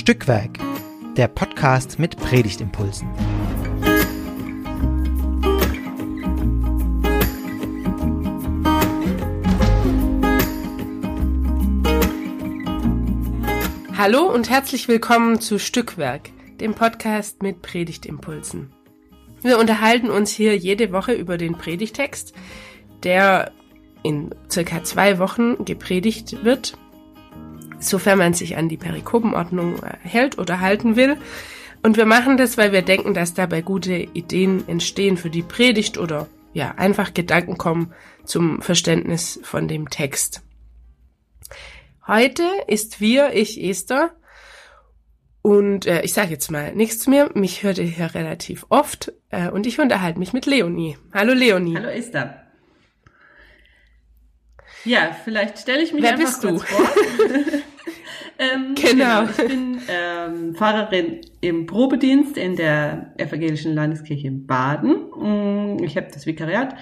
Stückwerk, der Podcast mit Predigtimpulsen. Hallo und herzlich willkommen zu Stückwerk, dem Podcast mit Predigtimpulsen. Wir unterhalten uns hier jede Woche über den Predigtext, der in circa zwei Wochen gepredigt wird sofern man sich an die Perikopenordnung äh, hält oder halten will. Und wir machen das, weil wir denken, dass dabei gute Ideen entstehen für die Predigt oder ja, einfach Gedanken kommen zum Verständnis von dem Text. Heute ist wir, ich, Esther. Und äh, ich sage jetzt mal nichts mir. Mich hört ihr hier relativ oft. Äh, und ich unterhalte mich mit Leonie. Hallo Leonie. Hallo Esther. Ja, vielleicht stelle ich mich Wer einfach bist du? vor. ähm, Genau. Ich bin ähm, Pfarrerin im Probedienst in der Evangelischen Landeskirche in Baden. Mm, Ich habe das Vikariat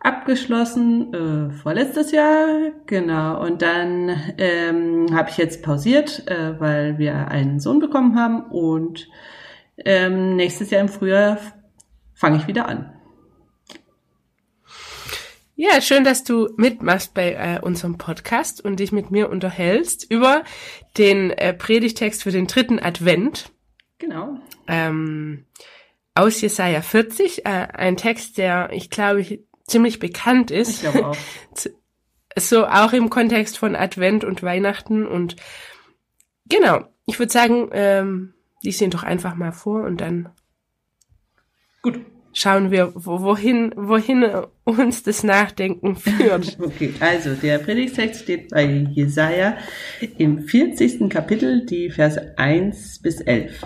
abgeschlossen äh, vorletztes Jahr, genau. Und dann ähm, habe ich jetzt pausiert, äh, weil wir einen Sohn bekommen haben. Und ähm, nächstes Jahr im Frühjahr fange ich wieder an. Ja, schön, dass du mitmachst bei äh, unserem Podcast und dich mit mir unterhältst über den äh, Predigtext für den dritten Advent Genau. ähm, aus Jesaja 40. Äh, ein Text, der, ich glaube, ziemlich bekannt Ich ist. glaube auch. so auch im Kontext von Advent und Weihnachten. Und genau, ich würde sagen, ähm, lies ihn doch einfach mal vor und dann Gut. Schauen wir, wo, wohin, wohin uns das Nachdenken führt. Okay, also der Predigtext steht bei Jesaja im 40. Kapitel, die Verse 1 bis 11.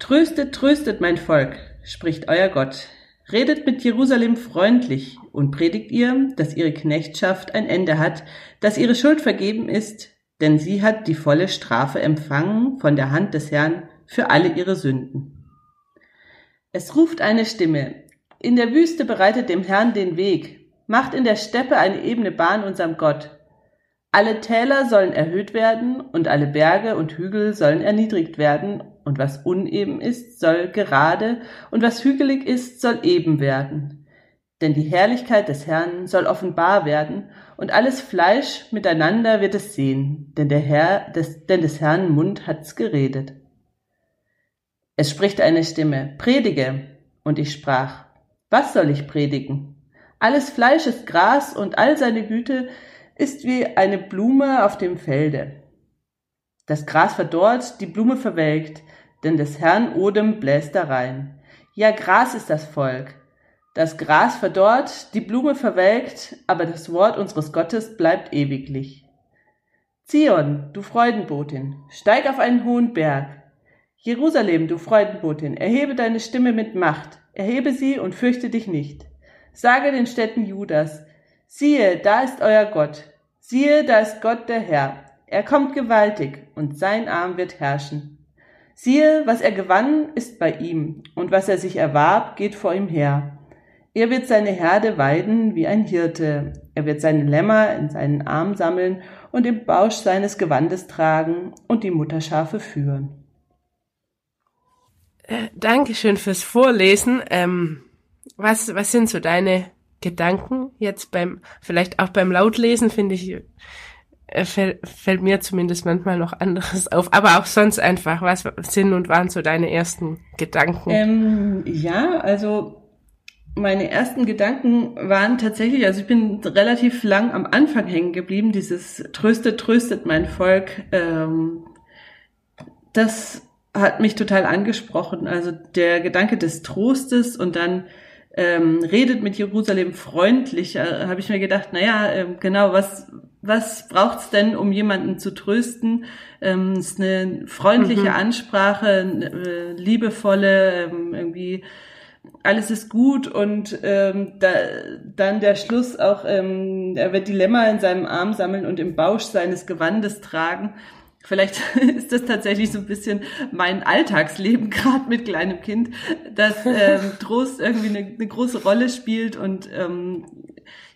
Tröstet, tröstet mein Volk, spricht euer Gott. Redet mit Jerusalem freundlich und predigt ihr, dass ihre Knechtschaft ein Ende hat, dass ihre Schuld vergeben ist, denn sie hat die volle Strafe empfangen von der Hand des Herrn für alle ihre Sünden. Es ruft eine Stimme, in der Wüste bereitet dem Herrn den Weg, macht in der Steppe eine ebene Bahn unserem Gott. Alle Täler sollen erhöht werden und alle Berge und Hügel sollen erniedrigt werden, und was uneben ist, soll gerade, und was hügelig ist, soll eben werden. Denn die Herrlichkeit des Herrn soll offenbar werden, und alles Fleisch miteinander wird es sehen, denn der Herr, des, denn des Herrn Mund hat's geredet. Es spricht eine Stimme, predige, und ich sprach, was soll ich predigen? Alles Fleisch ist Gras und all seine Güte ist wie eine Blume auf dem Felde. Das Gras verdorrt, die Blume verwelkt, denn des Herrn Odem bläst darein. Ja, Gras ist das Volk. Das Gras verdorrt, die Blume verwelkt, aber das Wort unseres Gottes bleibt ewiglich. Zion, du Freudenbotin, steig auf einen hohen Berg. Jerusalem, du Freudenbotin, erhebe deine Stimme mit Macht, erhebe sie und fürchte dich nicht. Sage den Städten Judas, siehe, da ist euer Gott, siehe, da ist Gott der Herr, er kommt gewaltig, und sein Arm wird herrschen. Siehe, was er gewann, ist bei ihm, und was er sich erwarb, geht vor ihm her. Er wird seine Herde weiden wie ein Hirte, er wird seine Lämmer in seinen Arm sammeln und im Bausch seines Gewandes tragen und die Mutterschafe führen. Äh, Dankeschön fürs Vorlesen. Ähm, was, was sind so deine Gedanken jetzt beim, vielleicht auch beim Lautlesen, finde ich, äh, fällt, fällt mir zumindest manchmal noch anderes auf, aber auch sonst einfach, was sind und waren so deine ersten Gedanken? Ähm, ja, also meine ersten Gedanken waren tatsächlich, also ich bin relativ lang am Anfang hängen geblieben, dieses Tröstet, tröstet mein Volk. Ähm, das hat mich total angesprochen. Also der Gedanke des Trostes und dann ähm, redet mit Jerusalem freundlich, äh, habe ich mir gedacht, naja, äh, genau, was, was braucht's denn, um jemanden zu trösten? Ähm, es ist eine freundliche Mhm. Ansprache, eine, äh, liebevolle, ähm, irgendwie alles ist gut und ähm, da, dann der Schluss auch, ähm, er wird die Lämmer in seinem Arm sammeln und im Bausch seines Gewandes tragen. Vielleicht ist das tatsächlich so ein bisschen mein Alltagsleben gerade mit kleinem Kind, dass ähm, Trost irgendwie eine, eine große Rolle spielt und ähm,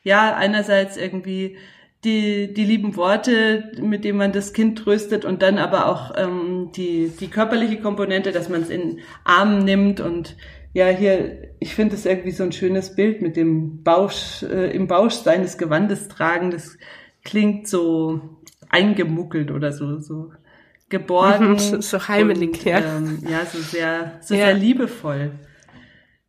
ja einerseits irgendwie die, die lieben Worte, mit denen man das Kind tröstet und dann aber auch ähm, die, die körperliche Komponente, dass man es in Armen nimmt und ja, hier, ich finde es irgendwie so ein schönes Bild mit dem Bausch, äh, im Bausch seines Gewandes tragen. Das klingt so eingemuckelt oder so, so geborgen. so, so heimelig, und, ja. Ähm, ja, so sehr, so Ja. sehr liebevoll.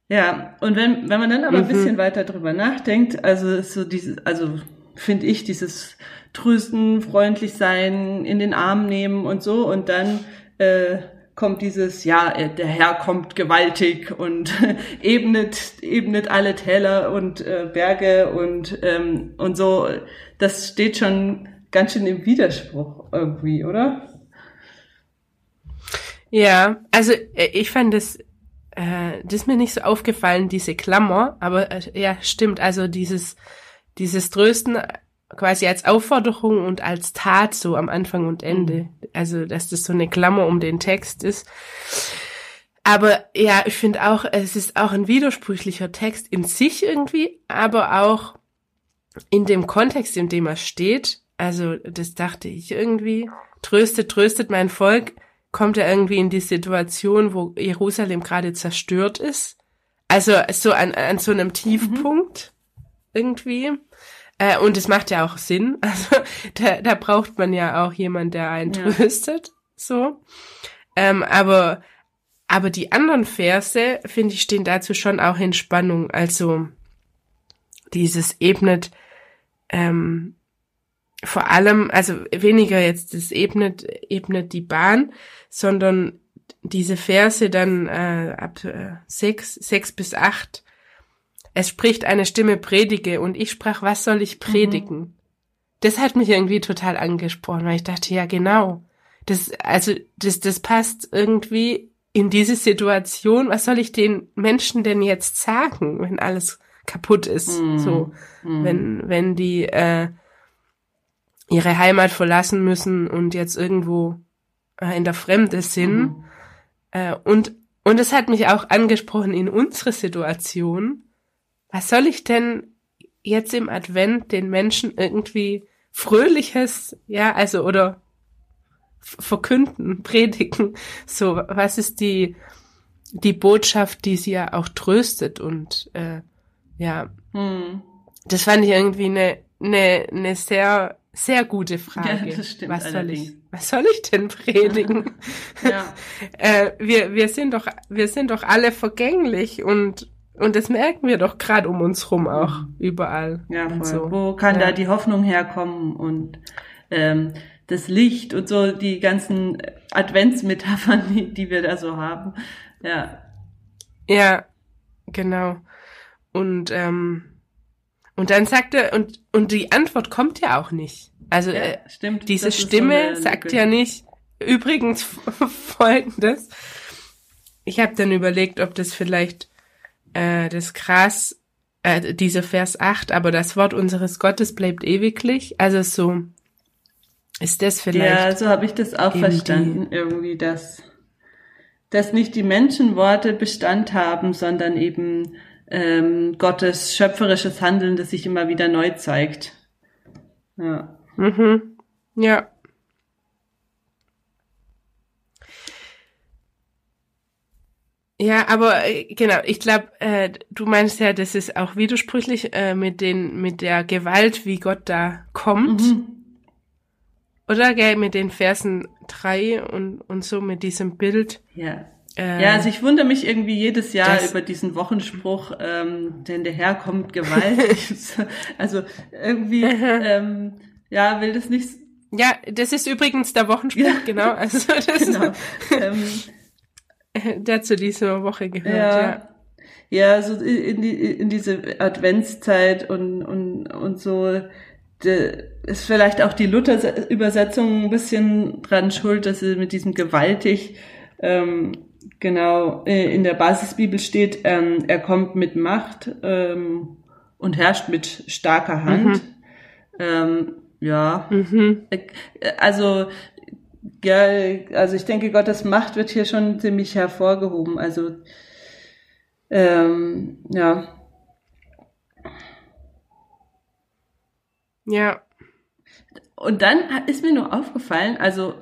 Ja, und wenn, wenn man dann aber ein Mhm. bisschen weiter drüber nachdenkt, also so dieses, also finde ich dieses Trösten, freundlich sein, in den Arm nehmen und so und dann äh, kommt dieses, ja, äh, der Herr kommt gewaltig und ebnet, ebnet alle Täler und äh, Berge und, ähm, und so. Das steht schon ganz schön im Widerspruch irgendwie, oder? Ja, also äh, ich fand das, äh, das ist mir nicht so aufgefallen, diese Klammer, aber äh, ja, stimmt, also dieses, dieses Trösten quasi als Aufforderung und als Tat so am Anfang und Ende. Also, dass das so eine Klammer um den Text ist. Aber ja, ich finde auch, es ist auch ein widersprüchlicher Text in sich irgendwie, aber auch in dem Kontext, in dem er steht. Also, das dachte ich irgendwie. Tröstet, tröstet mein Volk kommt er irgendwie in die Situation, wo Jerusalem gerade zerstört ist. Also so an, an so einem Tiefpunkt irgendwie. Äh, und es macht ja auch Sinn. Also da, da braucht man ja auch jemand, der einen Ja. tröstet. So. Ähm, aber, aber die anderen Verse, finde ich, stehen dazu schon auch in Spannung. Also dieses ebnet ähm, vor allem, also weniger jetzt das ebnet, ebnet die Bahn, sondern diese Verse dann äh, ab äh, sechs, sechs bis acht. Es spricht eine Stimme predige und ich sprach, was soll ich predigen? Das hat mich irgendwie total angesprochen, weil ich dachte, ja genau, das, also das, das passt irgendwie in diese Situation. Was soll ich den Menschen denn jetzt sagen, wenn alles kaputt ist? Mhm. So, wenn wenn die äh, ihre Heimat verlassen müssen und jetzt irgendwo äh, in der Fremde sind. Mhm. Äh, und, und es hat mich auch angesprochen in unsere Situation. Was soll ich denn jetzt im Advent den Menschen irgendwie Fröhliches, ja, also, oder verkünden, predigen? So, was ist die, die Botschaft, die sie ja auch tröstet und, äh, ja, Hm. das fand ich irgendwie eine, eine, eine sehr, sehr gute Frage. Ja, das stimmt was soll ich, was soll ich denn predigen? Ja. äh, wir, wir sind doch, wir sind doch alle vergänglich und, und das merken wir doch gerade um uns rum auch, überall. Ja, voll. so. Wo kann Ja. da die Hoffnung herkommen und ähm, das Licht und so die ganzen Adventsmetaphern, die, die wir da so haben. Ja. Ja, genau. Und, ähm, und dann sagt er, und, und die Antwort kommt ja auch nicht. Also, ja äh, stimmt. Diese so Stimme eine sagt Lücke. ja nicht übrigens folgendes. Ich habe dann überlegt, ob das vielleicht äh, das Gras, äh, dieser Vers 8, aber das Wort unseres Gottes bleibt ewiglich. Also so ist das Ja, vielleicht. so habe ich das auch verstanden, irgendwie, dass, dass nicht die Menschenworte Bestand haben, sondern eben ähm, Gottes schöpferisches Handeln, das sich immer wieder neu zeigt. Ja. Mhm. Ja. Ja, aber äh, genau, ich glaube, äh, du meinst ja, das ist auch widersprüchlich äh, mit den mit der Gewalt, wie Gott da kommt. Mhm. Oder gell, mit den Versen drei und, und so mit diesem Bild. Ja. Äh, Ja, also ich wundere mich irgendwie jedes Jahr über diesen Wochenspruch, ähm, denn der Herr kommt gewaltig. also irgendwie, ähm, ja, will das nicht, ja, das ist übrigens der Wochenspruch, genau. Also das genau. ähm, der zu dieser Woche gehört, ja. ja. ja, so in, die, in diese Adventszeit und, und, und so, de, ist vielleicht auch die Luther-Übersetzung ein bisschen dran schuld, dass sie mit diesem gewaltig, ähm, genau, äh, in der Basisbibel steht, ähm, er kommt mit Macht ähm, und herrscht mit starker Hand. Ähm, ja, Mhm. äh, also ja, also ich denke, Gottes Macht wird hier schon ziemlich hervorgehoben. Also ähm, ja, Ja. und dann ist mir nur aufgefallen, also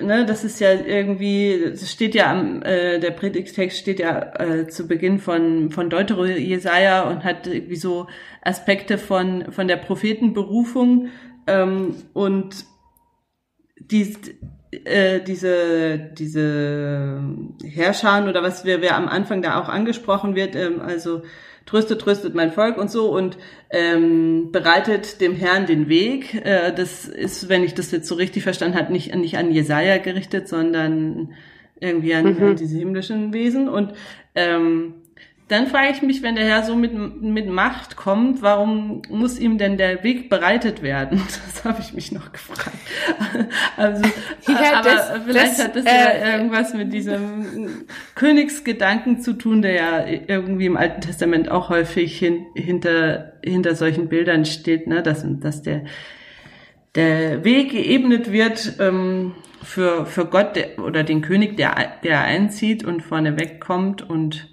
ne, das ist ja irgendwie, das steht ja am, äh, der Predigtext steht ja äh, zu Beginn von, von Deutero Jesaja und hat irgendwie so Aspekte von, von der Prophetenberufung ähm, und die, äh, diese, diese Herrscher oder was wir, wer am Anfang da auch angesprochen wird, ähm, also tröstet, tröstet mein Volk und so und ähm, bereitet dem Herrn den Weg. Äh, das ist, wenn ich das jetzt so richtig verstanden habe, nicht, nicht an Jesaja gerichtet, sondern irgendwie an, mhm. an diese himmlischen Wesen. Und ähm, dann frage ich mich, wenn der Herr so mit, mit Macht kommt, warum muss ihm denn der Weg bereitet werden? Das habe ich mich noch gefragt. Also, ja, aber das, vielleicht das, hat das äh, ja irgendwas mit diesem Königsgedanken zu tun, der ja irgendwie im Alten Testament auch häufig hin, hinter, hinter solchen Bildern steht, ne? dass, dass der, der Weg geebnet wird ähm, für, für Gott der, oder den König, der, der einzieht und vorne wegkommt und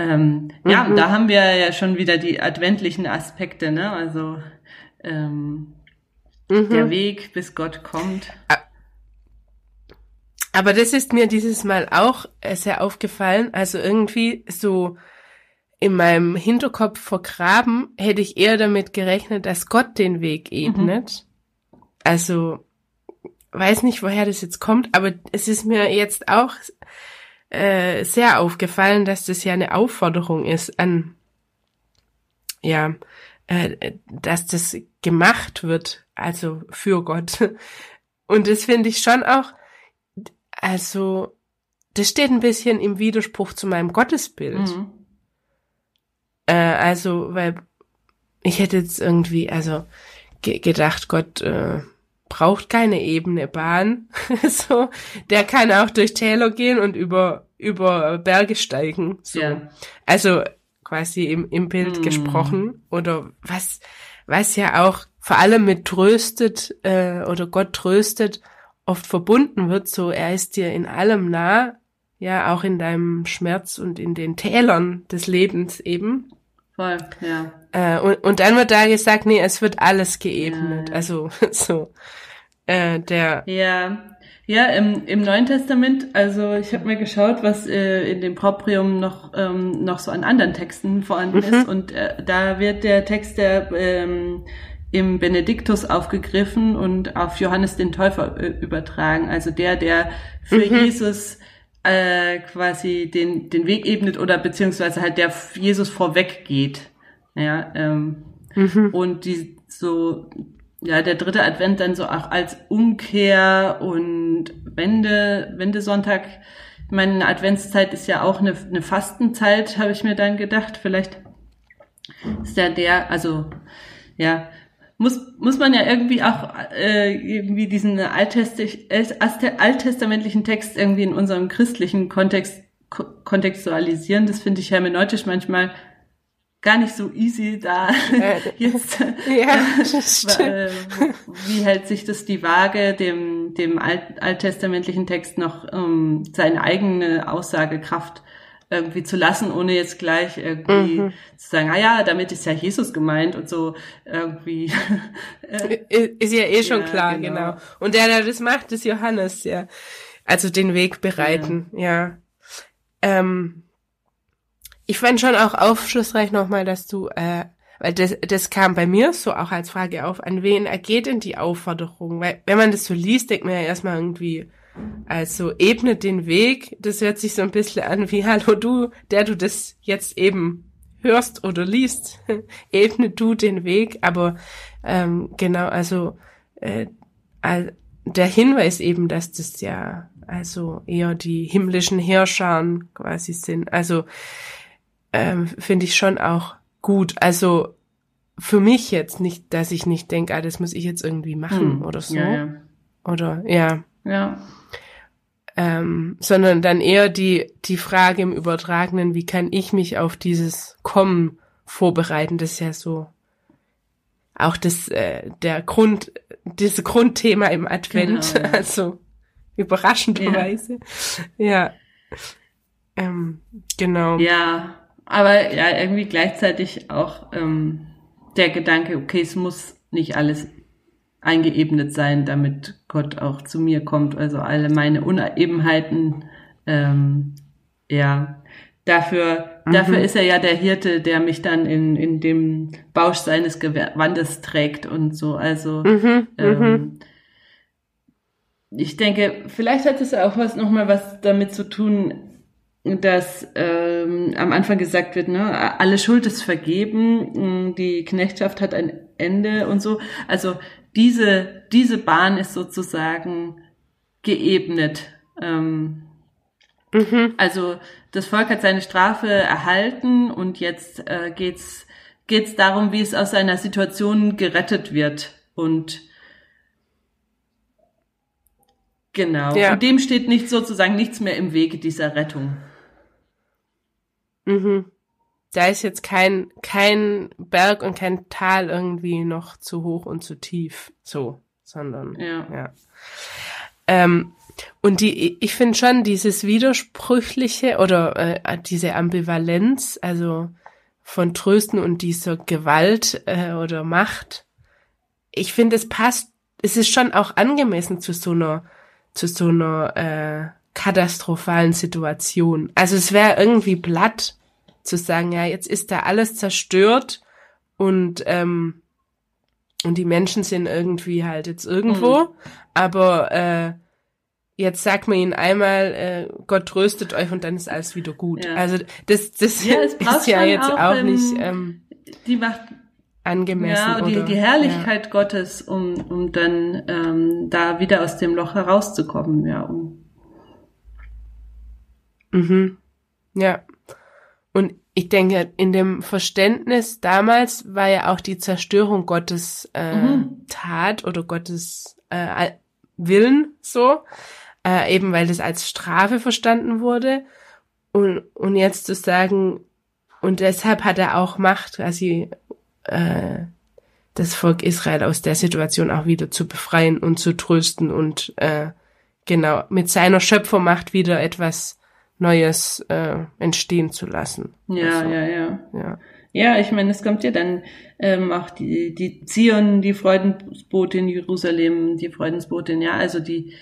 ähm, mhm. Ja, da haben wir ja schon wieder die adventlichen Aspekte, ne? Also ähm, mhm. der Weg, bis Gott kommt. Aber das ist mir dieses Mal auch äh, sehr aufgefallen. Also irgendwie so in meinem Hinterkopf vergraben, hätte ich eher damit gerechnet, dass Gott den Weg ebnet. Mhm. Also weiß nicht, woher das jetzt kommt, aber es ist mir jetzt auch äh, sehr aufgefallen, dass das ja eine Aufforderung ist an, ja, äh, dass das gemacht wird, also für Gott. Und das finde ich schon auch, also, das steht ein bisschen im Widerspruch zu meinem Gottesbild. Mhm. Äh, also, weil ich hätte jetzt irgendwie, also ge gedacht, Gott äh, braucht keine ebene Bahn. so, der kann auch durch Täler gehen und über über Berge steigen. So. Ja. Also quasi im, im Bild mm. gesprochen oder was was ja auch vor allem mit tröstet äh, oder Gott tröstet oft verbunden wird. So er ist dir in allem nah, ja auch in deinem Schmerz und in den Tälern des Lebens eben. Voll, ja. Äh, und, und dann wird da gesagt, nee, es wird alles geebnet. Ja. Also so äh, der. Ja, ja, im, im Neuen Testament, also ich habe mir geschaut, was äh, in dem Proprium noch, ähm, noch so an anderen Texten vorhanden mhm. ist. Und äh, da wird der Text der ähm, im Benediktus aufgegriffen und auf Johannes den Täufer äh, übertragen. Also der, der für mhm. Jesus äh, quasi den, den Weg ebnet oder beziehungsweise halt der Jesus vorweg geht. Ja, ähm, mhm. und die so ja, der dritte Advent dann so auch als Umkehr und Wende, Wendesonntag. Meine Adventszeit ist ja auch eine, eine Fastenzeit, habe ich mir dann gedacht. Vielleicht ist ja der, also ja, muss, muss man ja irgendwie auch äh, irgendwie diesen alttestamentlichen Text irgendwie in unserem christlichen Kontext kontextualisieren. Das finde ich hermeneutisch manchmal gar nicht so easy da äh, jetzt ja, äh, wie hält sich das die Waage dem dem alt, alttestamentlichen Text noch um, seine eigene Aussagekraft irgendwie zu lassen, ohne jetzt gleich irgendwie mhm. zu sagen, ah ja, damit ist ja Jesus gemeint und so irgendwie. ist ja eh schon ja, klar, genau. genau. Und der, der das macht, ist Johannes, ja. Also den Weg bereiten, ja. ja. Ähm, ich fand schon auch aufschlussreich nochmal, dass du, äh, weil das, das kam bei mir so auch als Frage auf, an wen ergeht denn die Aufforderung? Weil wenn man das so liest, denkt man ja erstmal irgendwie, also ebnet den Weg, das hört sich so ein bisschen an wie, hallo du, der du das jetzt eben hörst oder liest, ebne du den Weg, aber ähm, genau, also äh, der Hinweis eben, dass das ja also eher die himmlischen Herrscher quasi sind. Also ähm, finde ich schon auch gut. Also für mich jetzt nicht, dass ich nicht denke, ah, das muss ich jetzt irgendwie machen hm. oder so. Ja, ja. Oder ja. Ja. Ähm, sondern dann eher die, die Frage im Übertragenen, wie kann ich mich auf dieses Kommen vorbereiten? Das ist ja so auch das, äh, der Grund, dieses Grundthema im Advent, genau, ja. also überraschenderweise. Ja. ja. Ähm, genau. Ja, aber ja, irgendwie gleichzeitig auch ähm, der Gedanke, okay, es muss nicht alles eingeebnet sein, damit Gott auch zu mir kommt. Also alle meine Unebenheiten, ähm, ja, dafür, mhm. dafür ist er ja der Hirte, der mich dann in, in dem Bausch seines Gewandes trägt und so. Also mhm, ähm, mhm. ich denke, vielleicht hat es auch was nochmal was damit zu tun, dass ähm, am Anfang gesagt wird, ne, alle Schuld ist vergeben, die Knechtschaft hat ein Ende und so. Also diese, diese Bahn ist sozusagen geebnet. Ähm, mhm. Also das Volk hat seine Strafe erhalten und jetzt äh, geht's geht's darum, wie es aus seiner Situation gerettet wird und genau. Ja. Und dem steht nicht sozusagen nichts mehr im Wege dieser Rettung. Mhm da ist jetzt kein, kein Berg und kein Tal irgendwie noch zu hoch und zu tief, so, sondern, ja. ja. Ähm, und die, ich finde schon dieses Widersprüchliche oder äh, diese Ambivalenz, also von Trösten und dieser Gewalt äh, oder Macht, ich finde, es passt, es ist schon auch angemessen zu so einer, zu so einer äh, katastrophalen Situation. Also es wäre irgendwie platt, zu sagen, ja, jetzt ist da alles zerstört und ähm, und die Menschen sind irgendwie halt jetzt irgendwo, mhm. aber äh, jetzt sagt man ihnen einmal, äh, Gott tröstet euch und dann ist alles wieder gut. Ja. Also das, das ja, ist ja jetzt auch, auch ähm, nicht ähm, die macht angemessen. Ja, die, oder, die Herrlichkeit ja. Gottes, um, um dann ähm, da wieder aus dem Loch herauszukommen, ja. Um. Mhm. Ja. Und ich denke, in dem Verständnis damals war ja auch die Zerstörung Gottes äh, mhm. Tat oder Gottes äh, Willen so, äh, eben weil das als Strafe verstanden wurde. Und, und jetzt zu sagen, und deshalb hat er auch Macht, quasi äh, das Volk Israel aus der Situation auch wieder zu befreien und zu trösten und äh, genau mit seiner Schöpfermacht wieder etwas Neues äh, entstehen zu lassen. Ja, also, ja, ja, ja. Ja, ich meine, es kommt ja dann ähm, auch die, die Zion, die Freudensbotin Jerusalem, die Freudensbotin, ja, also die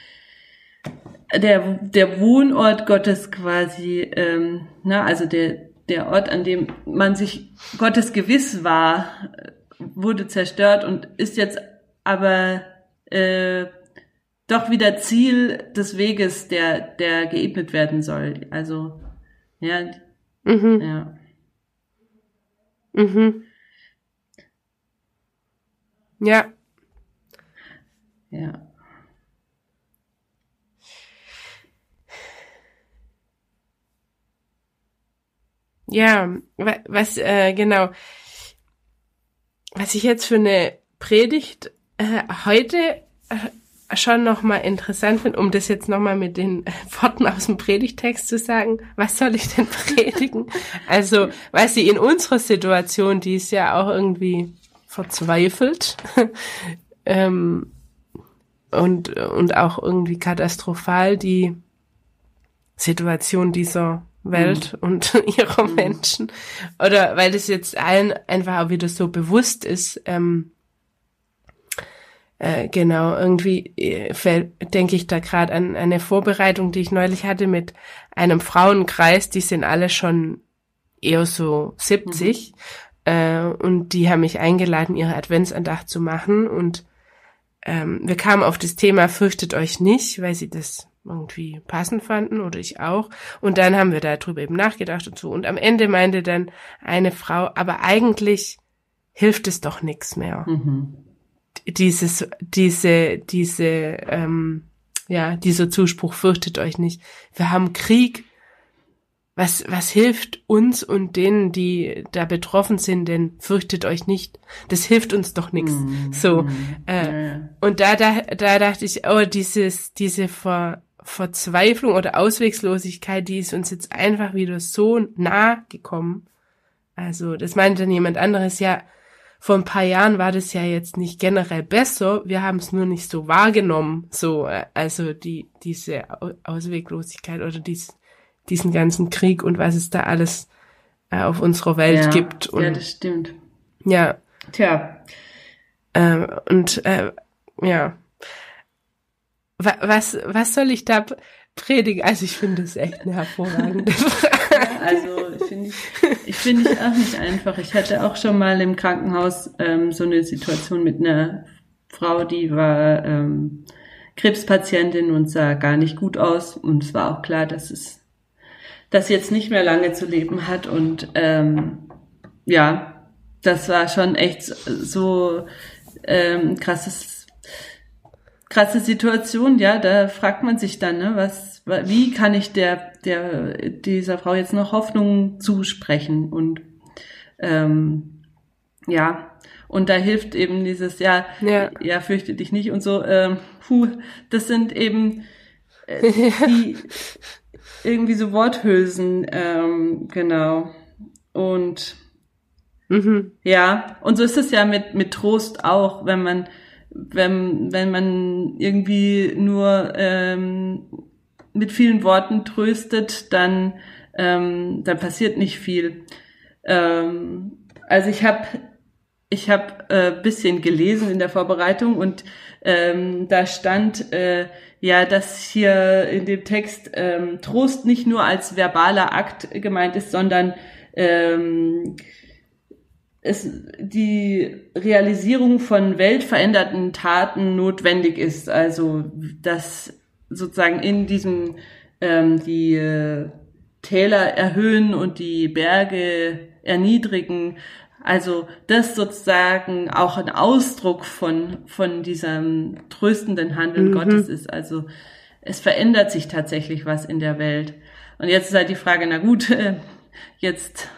der, der Wohnort Gottes quasi, ähm, na, also der, der Ort, an dem man sich Gottes gewiss war, wurde zerstört und ist jetzt aber äh, doch wieder Ziel des Weges, der, der geebnet werden soll. Also, ja. Mhm. Ja. Mhm. Ja. Ja. Ja, was, äh, genau. Was ich jetzt für eine Predigt äh, heute äh, schon nochmal interessant finde, um das jetzt nochmal mit den Worten aus dem Predigtext zu sagen, was soll ich denn predigen? also, weil sie in unserer Situation, die ist ja auch irgendwie verzweifelt ähm, und, und auch irgendwie katastrophal, die Situation dieser Welt mhm. und ihrer mhm. Menschen. Oder weil das jetzt allen einfach auch wieder so bewusst ist, ähm, äh, genau, irgendwie äh, denke ich da gerade an eine Vorbereitung, die ich neulich hatte mit einem Frauenkreis, die sind alle schon eher so 70 mhm. äh, und die haben mich eingeladen, ihre Adventsandacht zu machen und ähm, wir kamen auf das Thema Fürchtet euch nicht, weil sie das irgendwie passend fanden oder ich auch. Und dann haben wir darüber eben nachgedacht und so. Und am Ende meinte dann eine Frau, aber eigentlich hilft es doch nichts mehr. Mhm dieses, diese, diese, ähm, ja, dieser Zuspruch fürchtet euch nicht. Wir haben Krieg. Was, was hilft uns und denen, die da betroffen sind, denn fürchtet euch nicht. Das hilft uns doch nichts. Mm, so. Mm, äh, ja. Und da, da, da dachte ich, oh, dieses, diese Ver, Verzweiflung oder Auswegslosigkeit, die ist uns jetzt einfach wieder so nah gekommen. Also, das meinte dann jemand anderes, ja, vor ein paar Jahren war das ja jetzt nicht generell besser, wir haben es nur nicht so wahrgenommen, so, äh, also die, diese Ausweglosigkeit oder dies, diesen ganzen Krieg und was es da alles äh, auf unserer Welt ja, gibt. Und, ja, das stimmt. Ja. Tja. Äh, und äh, ja. Was, was soll ich da predigen? Also ich finde es echt eine hervorragende Frage. Also finde ich, finde ich auch nicht einfach. Ich hatte auch schon mal im Krankenhaus ähm, so eine Situation mit einer Frau, die war ähm, Krebspatientin und sah gar nicht gut aus. Und es war auch klar, dass es das jetzt nicht mehr lange zu leben hat. Und ähm, ja, das war schon echt so ähm, krasses, krasse Situation. Ja, da fragt man sich dann, ne, was, wie kann ich der, der dieser Frau jetzt noch Hoffnung zusprechen? Und ähm, ja, und da hilft eben dieses, ja, ja, ja fürchte dich nicht und so. Ähm, puh, das sind eben äh, die irgendwie so Worthülsen, ähm, genau. Und mhm. ja, und so ist es ja mit, mit Trost auch, wenn man, wenn, wenn man irgendwie nur ähm, mit vielen Worten tröstet, dann, ähm, dann passiert nicht viel. Ähm, also ich habe ich habe äh, bisschen gelesen in der Vorbereitung und ähm, da stand äh, ja, dass hier in dem Text ähm, Trost nicht nur als verbaler Akt gemeint ist, sondern ähm, es die Realisierung von weltveränderten Taten notwendig ist. Also dass sozusagen in diesem ähm, die äh, Täler erhöhen und die Berge erniedrigen, also das sozusagen auch ein Ausdruck von, von diesem tröstenden Handeln mhm. Gottes ist. Also es verändert sich tatsächlich was in der Welt. Und jetzt ist halt die Frage, na gut, jetzt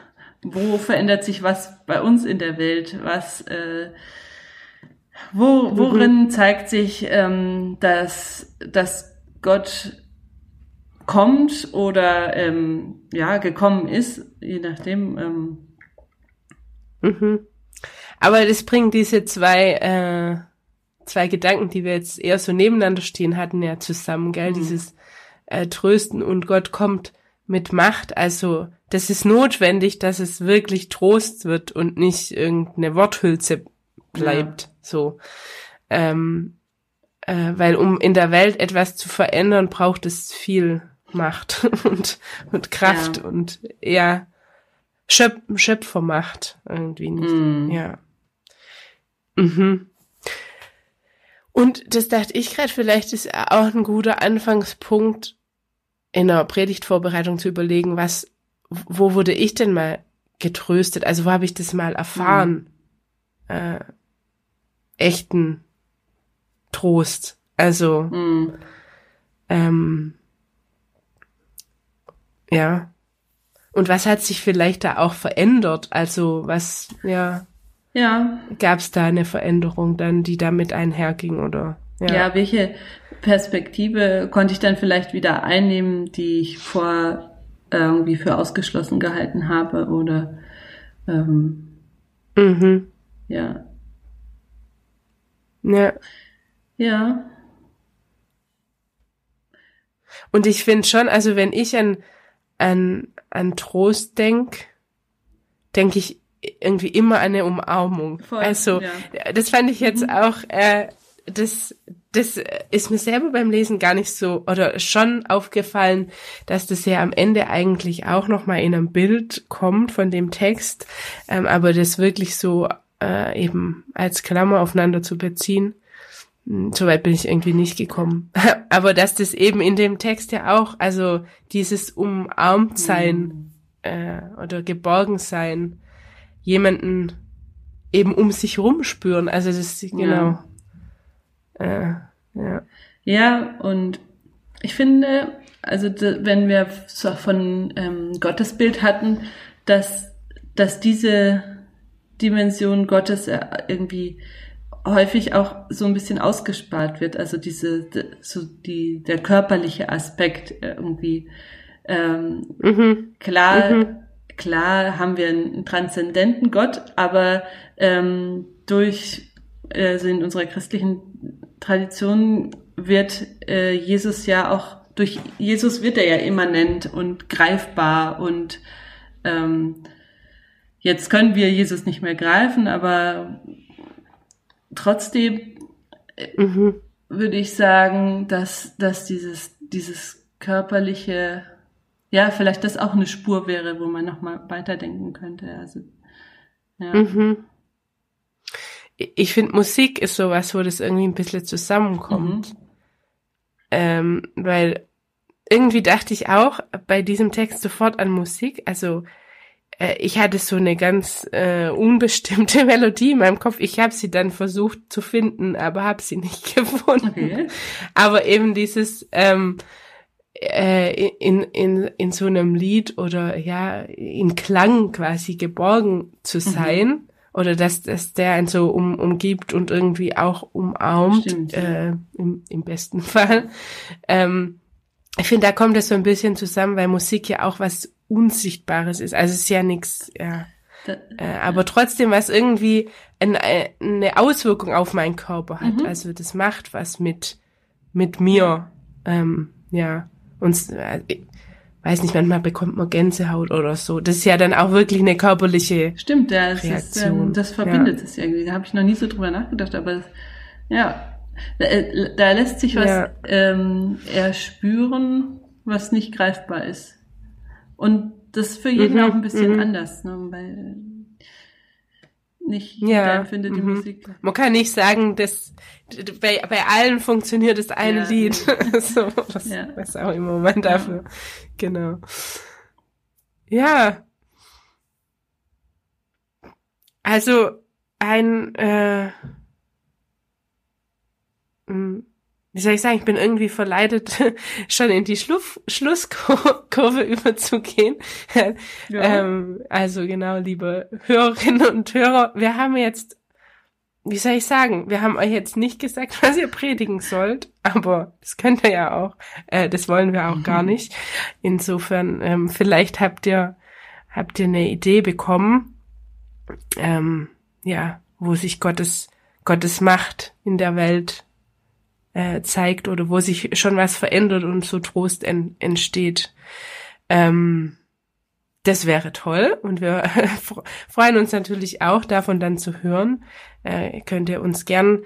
wo verändert sich was bei uns in der Welt? Was, äh, wo, worin mhm. zeigt sich, ähm, dass, dass Gott kommt oder ähm, ja gekommen ist, je nachdem. Ähm, Mhm. Aber das bringt diese zwei, äh, zwei Gedanken, die wir jetzt eher so nebeneinander stehen hatten, ja zusammen, gell? Mhm. Dieses äh, Trösten und Gott kommt mit Macht. Also das ist notwendig, dass es wirklich Trost wird und nicht irgendeine Worthülse bleibt. Ja. So. Ähm, äh, weil um in der Welt etwas zu verändern, braucht es viel Macht und, und Kraft ja. und ja, Schöp Schöpfermacht irgendwie nicht. Mm. Ja. Mhm. Und das dachte ich gerade, vielleicht ist auch ein guter Anfangspunkt in der Predigtvorbereitung zu überlegen, was, wo wurde ich denn mal getröstet? Also wo habe ich das mal erfahren? Mm. Äh, echten Trost. Also mm. ähm, ja. Und was hat sich vielleicht da auch verändert? Also was, ja. Ja. Gab es da eine Veränderung dann, die damit einherging oder? Ja. ja, welche Perspektive konnte ich dann vielleicht wieder einnehmen, die ich vor irgendwie für ausgeschlossen gehalten habe oder ähm, mhm. ja. Ja. Ja. Und ich finde schon, also wenn ich an, an, an Trost denk, denke ich irgendwie immer an eine Umarmung. Voll, also ja. das fand ich jetzt mhm. auch, äh, das, das ist mir selber beim Lesen gar nicht so oder schon aufgefallen, dass das ja am Ende eigentlich auch noch mal in einem Bild kommt von dem Text, ähm, aber das wirklich so äh, eben als Klammer aufeinander zu beziehen. Hm, Soweit bin ich irgendwie nicht gekommen. Aber dass das eben in dem Text ja auch, also dieses Umarmtsein äh, oder Geborgensein, jemanden eben um sich rumspüren. Also das ist genau. Ja. Äh, ja. ja, und ich finde, also wenn wir so von ähm, Gottesbild hatten, dass, dass diese Dimension Gottes äh, irgendwie häufig auch so ein bisschen ausgespart wird, also diese so die der körperliche Aspekt irgendwie ähm, mhm. klar mhm. klar haben wir einen transzendenten Gott, aber ähm, durch also in unserer christlichen Tradition wird äh, Jesus ja auch durch Jesus wird er ja immanent und greifbar und ähm, jetzt können wir Jesus nicht mehr greifen, aber trotzdem mhm. würde ich sagen, dass, dass dieses, dieses körperliche, ja, vielleicht das auch eine Spur wäre, wo man nochmal weiterdenken könnte. Also, ja. Mhm. Ich finde, Musik ist sowas, wo das irgendwie ein bisschen zusammenkommt. Mhm. Ähm, weil irgendwie dachte ich auch bei diesem Text sofort an Musik. Also äh, ich hatte so eine ganz äh, unbestimmte Melodie in meinem Kopf. Ich habe sie dann versucht zu finden, aber habe sie nicht gefunden. Okay. Aber eben dieses ähm, äh, in, in, in so einem Lied oder ja, in Klang quasi geborgen zu mhm. sein. Mhm. Oder dass, dass der einen so um, umgibt und irgendwie auch umarmt, Stimmt, äh, im, im besten Fall. Ähm, ich finde, da kommt das so ein bisschen zusammen, weil Musik ja auch was Unsichtbares ist. Also es ist ja nichts, ja. äh, aber trotzdem, was irgendwie ein, eine Auswirkung auf meinen Körper hat. Mhm. Also das macht was mit, mit mir. Ähm, ja. Und äh, weiß nicht, manchmal bekommt man Gänsehaut oder so. Das ist ja dann auch wirklich eine körperliche Stimmt, das, Reaktion. Ist, ähm, das verbindet ja. es irgendwie. Da habe ich noch nie so drüber nachgedacht, aber ja, da, äh, da lässt sich was ja. ähm, erspüren, was nicht greifbar ist. Und das ist für jeden mhm, auch ein bisschen mhm. anders, ne? weil nicht ja, empfindet die mhm. Musik. Man kann nicht sagen, dass bei, bei allen funktioniert das eine ja. Lied. so, was, ja. was auch immer man dafür. Genau. Ja. Also ein äh, hm, wie soll ich sagen, ich bin irgendwie verleitet, schon in die Schluff, Schlusskurve überzugehen. Ja. ähm, also genau, liebe Hörerinnen und Hörer, wir haben jetzt, wie soll ich sagen, wir haben euch jetzt nicht gesagt, was ihr predigen sollt, aber das könnt ihr ja auch, äh, das wollen wir auch mhm. gar nicht. Insofern, ähm, vielleicht habt ihr, habt ihr eine Idee bekommen, ähm, ja, wo sich Gottes, Gottes Macht in der Welt äh, zeigt oder wo sich schon was verändert und so Trost en entsteht. Ähm, das wäre toll und wir freuen uns natürlich auch davon dann zu hören. Äh, könnt ihr uns gern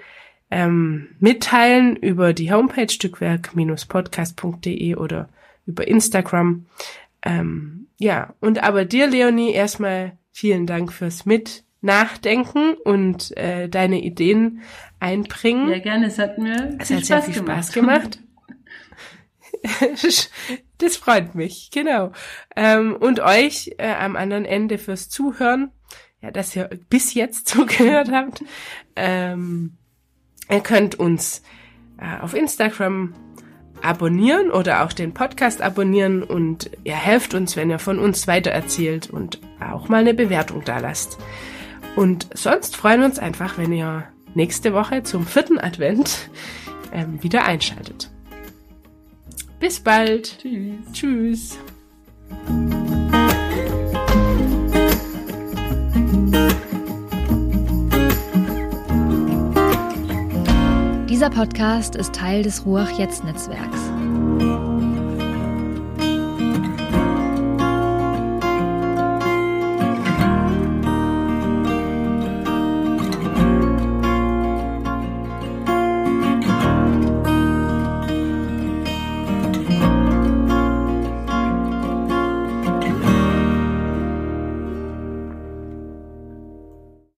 ähm, mitteilen über die Homepage stückwerk-podcast.de oder über Instagram. Ähm, ja, und aber dir, Leonie, erstmal vielen Dank fürs Mit nachdenken und äh, deine Ideen einbringen. Ja, gerne. Es hat mir es hat sehr viel Spaß gemacht. das freut mich, genau. Ähm, und euch äh, am anderen Ende fürs Zuhören, ja, dass ihr bis jetzt zugehört habt. Ähm, ihr könnt uns äh, auf Instagram abonnieren oder auch den Podcast abonnieren und ihr helft uns, wenn ihr von uns weitererzählt und auch mal eine Bewertung da lasst. Und sonst freuen wir uns einfach, wenn ihr nächste Woche zum vierten Advent ähm, wieder einschaltet. Bis bald. Tschüss. Tschüss. Dieser Podcast ist Teil des Ruach Jetzt Netzwerks.